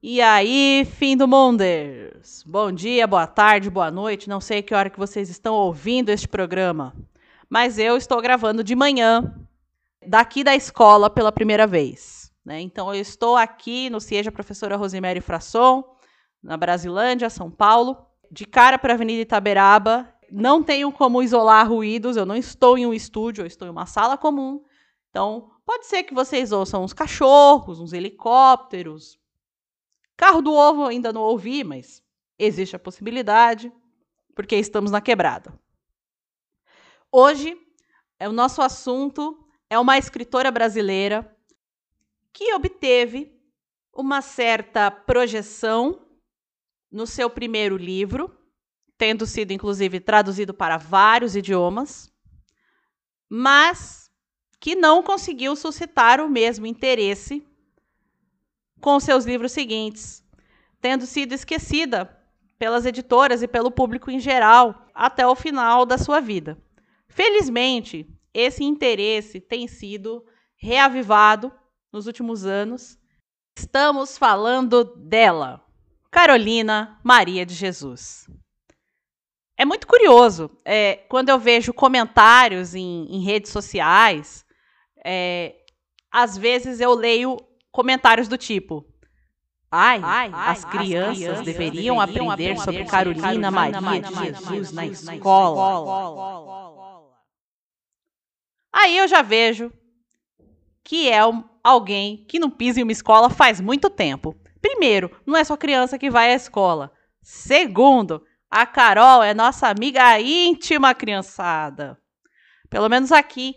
E aí, fim do Monders? Bom dia, boa tarde, boa noite. Não sei que hora que vocês estão ouvindo este programa, mas eu estou gravando de manhã, daqui da escola pela primeira vez. Né? Então, eu estou aqui no CIEJA Professora Rosemary Frasson, na Brasilândia, São Paulo, de cara para a Avenida Itaberaba. Não tenho como isolar ruídos, eu não estou em um estúdio, eu estou em uma sala comum. Então, pode ser que vocês ouçam uns cachorros, uns helicópteros, Carro do ovo ainda não ouvi, mas existe a possibilidade, porque estamos na quebrada. Hoje, é o nosso assunto é uma escritora brasileira que obteve uma certa projeção no seu primeiro livro, tendo sido inclusive traduzido para vários idiomas, mas que não conseguiu suscitar o mesmo interesse com seus livros seguintes, tendo sido esquecida pelas editoras e pelo público em geral até o final da sua vida. Felizmente, esse interesse tem sido reavivado nos últimos anos. Estamos falando dela, Carolina Maria de Jesus. É muito curioso é, quando eu vejo comentários em, em redes sociais. É, às vezes eu leio comentários do tipo: Ai, ai as, crianças as crianças deveriam, deveriam aprender, aprender sobre Carolina, Carolina Maria, Maria de Jesus, Jesus na, escola. escola. Aí eu já vejo que é alguém que não pisa em uma escola faz muito tempo. Primeiro, não é só criança que vai à escola. Segundo, a Carol é nossa amiga íntima, criançada. Pelo menos aqui,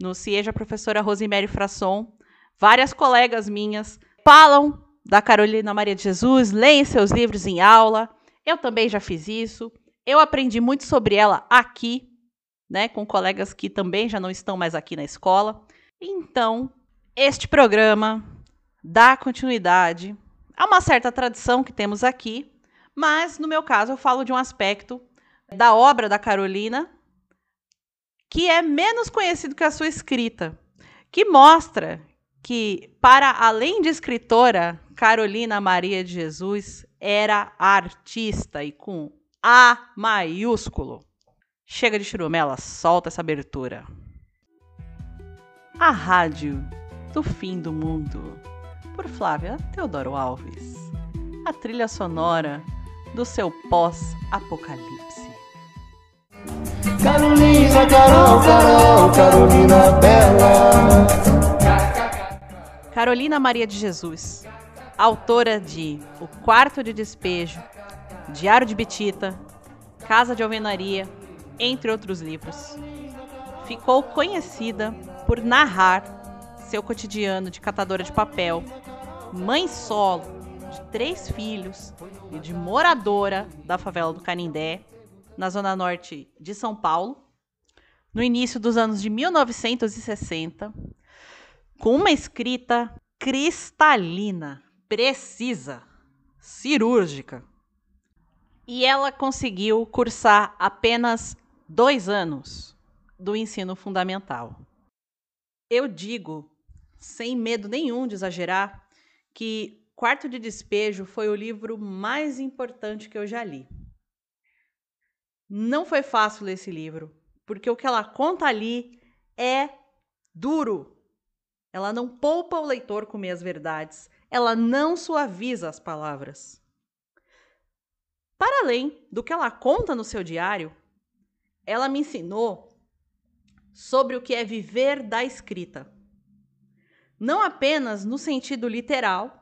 no CIEJA Professora Rosemary Frasson, Várias colegas minhas falam da Carolina Maria de Jesus, leem seus livros em aula. Eu também já fiz isso. Eu aprendi muito sobre ela aqui, né, com colegas que também já não estão mais aqui na escola. Então, este programa dá continuidade a uma certa tradição que temos aqui, mas no meu caso eu falo de um aspecto da obra da Carolina que é menos conhecido que a sua escrita, que mostra que, para além de escritora, Carolina Maria de Jesus era artista e com A maiúsculo. Chega de churumela, solta essa abertura. A Rádio do Fim do Mundo, por Flávia Teodoro Alves. A trilha sonora do seu pós-apocalipse. Carolina, Carol, Carol, Carolina. Carolina Maria de Jesus, autora de O Quarto de Despejo, Diário de Betita, Casa de Alvenaria, entre outros livros. Ficou conhecida por narrar seu cotidiano de catadora de papel, mãe solo de três filhos e de moradora da favela do Canindé, na zona norte de São Paulo, no início dos anos de 1960, com uma escrita cristalina, precisa, cirúrgica. E ela conseguiu cursar apenas dois anos do ensino fundamental. Eu digo, sem medo nenhum de exagerar, que Quarto de Despejo foi o livro mais importante que eu já li. Não foi fácil ler esse livro, porque o que ela conta ali é duro, ela não poupa o leitor com meias verdades, ela não suaviza as palavras. Para além do que ela conta no seu diário, ela me ensinou sobre o que é viver da escrita. Não apenas no sentido literal,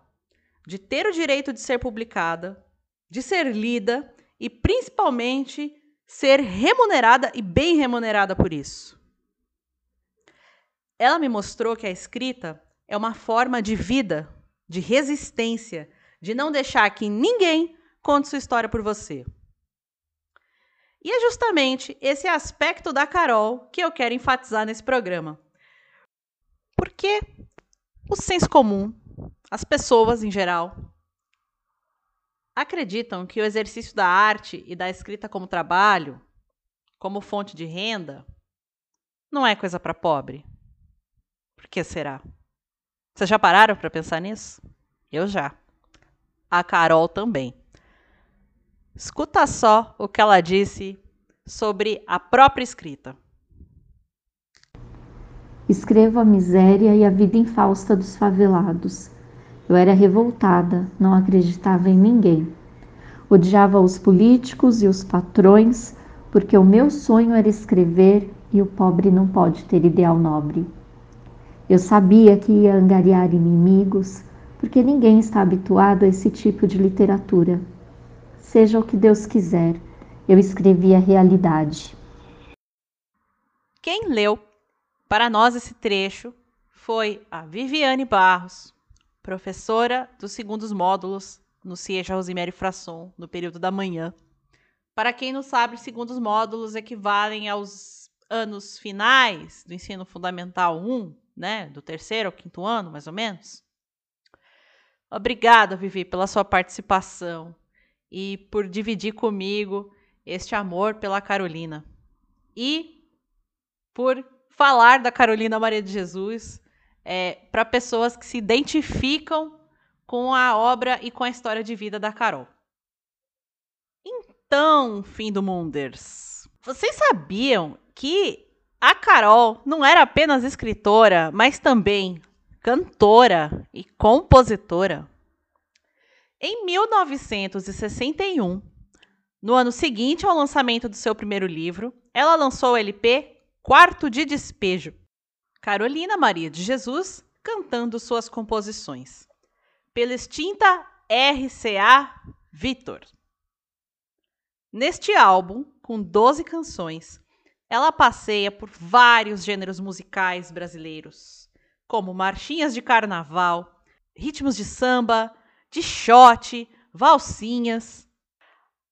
de ter o direito de ser publicada, de ser lida e principalmente ser remunerada e bem remunerada por isso. Ela me mostrou que a escrita é uma forma de vida, de resistência, de não deixar que ninguém conte sua história por você. E é justamente esse aspecto da Carol que eu quero enfatizar nesse programa. Porque o senso comum, as pessoas em geral, acreditam que o exercício da arte e da escrita como trabalho, como fonte de renda, não é coisa para pobre. Por que será? Vocês já pararam para pensar nisso? Eu já. a Carol também. Escuta só o que ela disse sobre a própria escrita. Escrevo a miséria e a vida infausta dos favelados. Eu era revoltada, não acreditava em ninguém. Odiava os políticos e os patrões, porque o meu sonho era escrever e o pobre não pode ter ideal nobre. Eu sabia que ia angariar inimigos, porque ninguém está habituado a esse tipo de literatura. Seja o que Deus quiser, eu escrevi a realidade. Quem leu para nós esse trecho foi a Viviane Barros, professora dos segundos módulos no CIEJA Rosemary Frasson, no período da manhã. Para quem não sabe, segundos módulos equivalem aos anos finais do ensino fundamental 1, né, do terceiro ao quinto ano, mais ou menos. Obrigada, Vivi, pela sua participação e por dividir comigo este amor pela Carolina. E por falar da Carolina Maria de Jesus é, para pessoas que se identificam com a obra e com a história de vida da Carol. Então, fim do Munders, vocês sabiam que a Carol não era apenas escritora, mas também cantora e compositora? Em 1961, no ano seguinte ao lançamento do seu primeiro livro, ela lançou o LP Quarto de Despejo, Carolina Maria de Jesus cantando suas composições pela extinta RCA Victor. Neste álbum, com 12 canções, ela passeia por vários gêneros musicais brasileiros, como marchinhas de carnaval, ritmos de samba, de shot, valsinhas.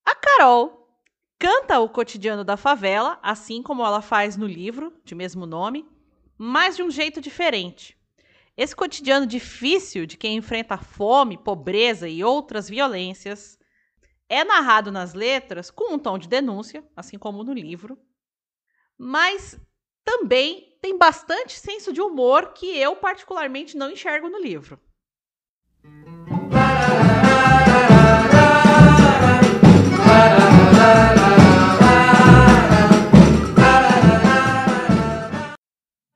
A Carol canta o cotidiano da favela, assim como ela faz no livro de mesmo nome, mas de um jeito diferente. Esse cotidiano difícil de quem enfrenta fome, pobreza e outras violências é narrado nas letras com um tom de denúncia, assim como no livro, mas também tem bastante senso de humor que eu particularmente não enxergo no livro.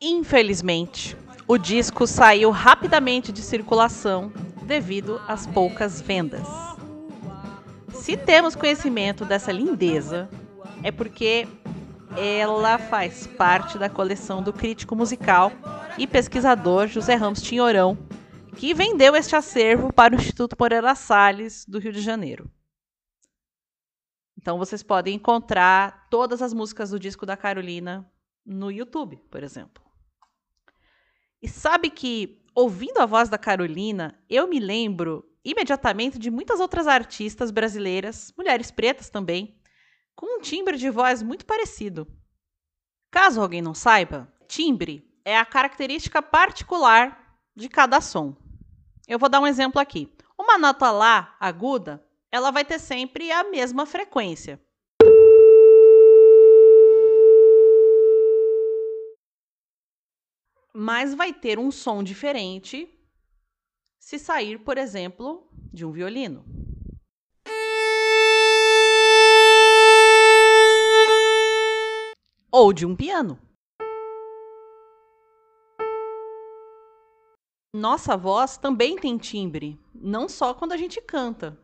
Infelizmente, o disco saiu rapidamente de circulação devido às poucas vendas. Se temos conhecimento dessa lindeza, é porque ela faz parte da coleção do crítico musical e pesquisador José Ramos Tinhorão, que vendeu este acervo para o Instituto Moreira Salles, do Rio de Janeiro. Então vocês podem encontrar todas as músicas do disco da Carolina no YouTube, por exemplo. E sabe que, ouvindo a voz da Carolina, eu me lembro imediatamente de muitas outras artistas brasileiras, mulheres pretas também, com um timbre de voz muito parecido. Caso alguém não saiba, timbre é a característica particular de cada som. Eu vou dar um exemplo aqui. Uma nota lá aguda, ela vai ter sempre a mesma frequência. mas vai ter um som diferente se sair, por exemplo, de um violino. Ou de um piano. Nossa voz também tem timbre, não só quando a gente canta.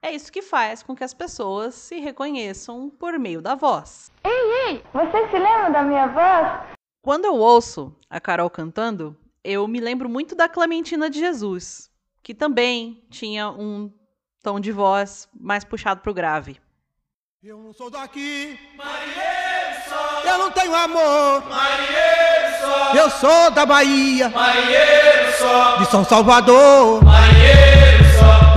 É isso que faz com que as pessoas se reconheçam por meio da voz. Ei, ei, você se lembra da minha voz? Quando eu ouço a Carol cantando, eu me lembro muito da Clementina de Jesus, que também tinha um tom de voz mais puxado pro grave. Eu não sou daqui, só. Eu não tenho amor, marinheiro. Eu sou da Bahia, marinheiro. De São Salvador, marinheiro.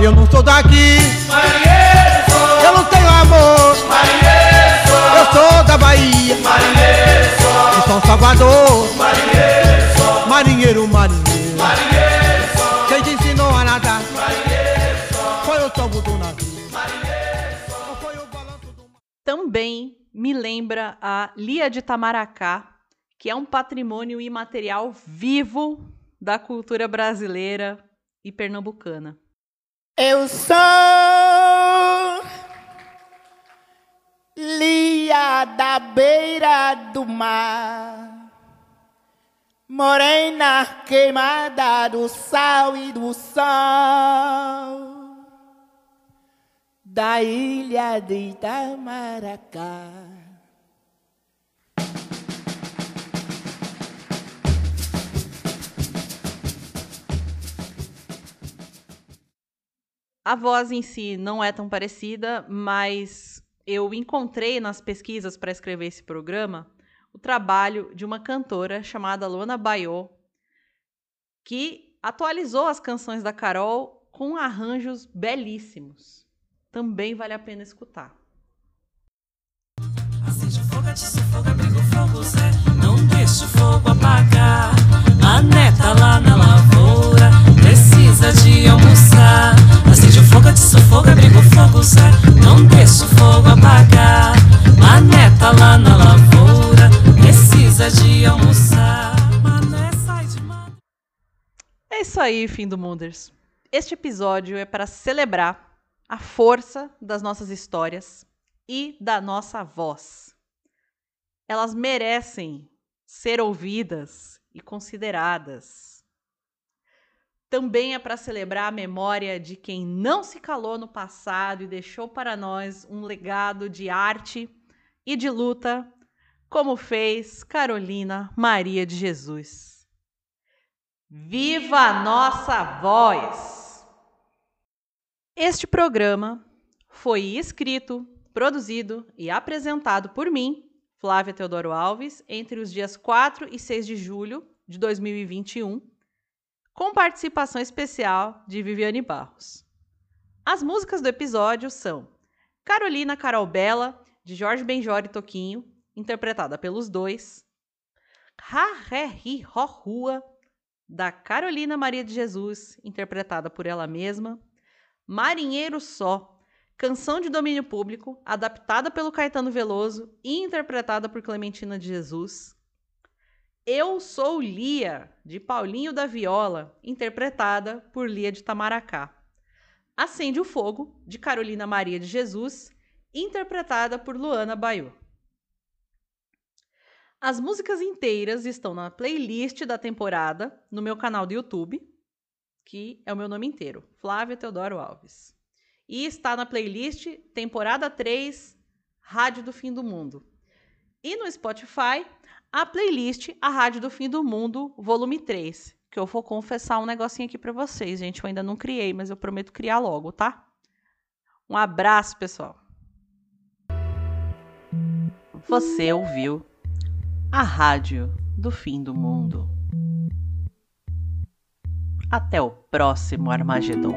Eu não sou daqui, marinheiro. Eu não tenho amor, marinheiro. Eu sou da Bahia, marinheiro só. São Salvador. Lembra a Lia de Tamaracá, que é um patrimônio imaterial vivo da cultura brasileira e pernambucana. Eu sou Lia da beira do mar, morena queimada do sal e do sol, da ilha de Itamaracá. A voz em si não é tão parecida, mas eu encontrei nas pesquisas para escrever esse programa o trabalho de uma cantora chamada Luana Baiô, que atualizou as canções da Carol com arranjos belíssimos. Também vale a pena escutar. Acende fogo, fogo. Zé. Não deixa o fogo apagar. A neta lá na lavoura precisa de almoçar. Mané sai de mata. É isso aí, fim do Munders. Este episódio é para celebrar a força das nossas histórias e da nossa voz. Elas merecem ser ouvidas e consideradas. Também é para celebrar a memória de quem não se calou no passado e deixou para nós um legado de arte e de luta, como fez Carolina Maria de Jesus. Viva a nossa voz! Este programa foi escrito, produzido e apresentado por mim, Flávia Teodoro Alves, entre os dias 4 e 6 de julho de 2021, com participação especial de Viviane Barros. As músicas do episódio são Carolina Carol Bela, de Jorge Benjor e Toquinho, interpretada pelos dois, Ha Ré Ri Ró Rua, da Carolina Maria de Jesus, interpretada por ela mesma, Marinheiro Só, canção de domínio público, adaptada pelo Caetano Veloso e interpretada por Clementina de Jesus. Eu Sou Lia, de Paulinho da Viola, interpretada por Lia de Tamaracá. Acende o Fogo, de Carolina Maria de Jesus, interpretada por Luana Baiô. As músicas inteiras estão na playlist da temporada no meu canal do YouTube, que é o meu nome inteiro, Flávia Teodoro Alves. E está na playlist temporada 3, Rádio do Fim do Mundo. E no Spotify, a playlist A Rádio do Fim do Mundo, volume 3, que eu vou confessar um negocinho aqui para vocês, gente, eu ainda não criei, mas eu prometo criar logo, tá? Um abraço, pessoal. Você ouviu a Rádio do Fim do Mundo. Até o próximo Armagedon.